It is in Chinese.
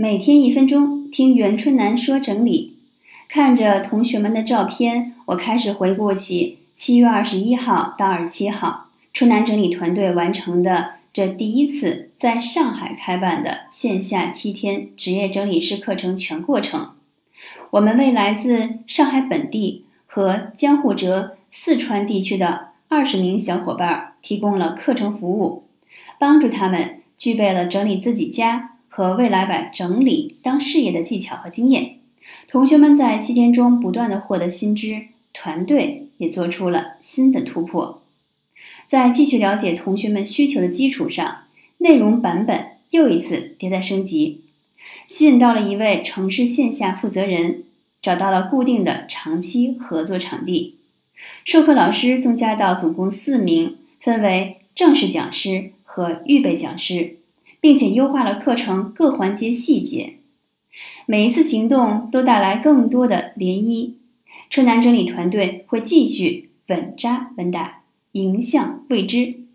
每天一分钟，听袁春楠说整理。看着同学们的照片，我开始回顾起七月二十一号到二十七号，春楠整理团队完成的这第一次在上海开办的线下七天职业整理师课程全过程。我们为来自上海本地和江户浙四川地区的二十名小伙伴提供了课程服务，帮助他们具备了整理自己家。和未来把整理当事业的技巧和经验，同学们在七天中不断的获得新知，团队也做出了新的突破。在继续了解同学们需求的基础上，内容版本又一次迭代升级，吸引到了一位城市线下负责人，找到了固定的长期合作场地，授课老师增加到总共四名，分为正式讲师和预备讲师。并且优化了课程各环节细节，每一次行动都带来更多的涟漪。春楠整理团队会继续稳扎稳打，迎向未知。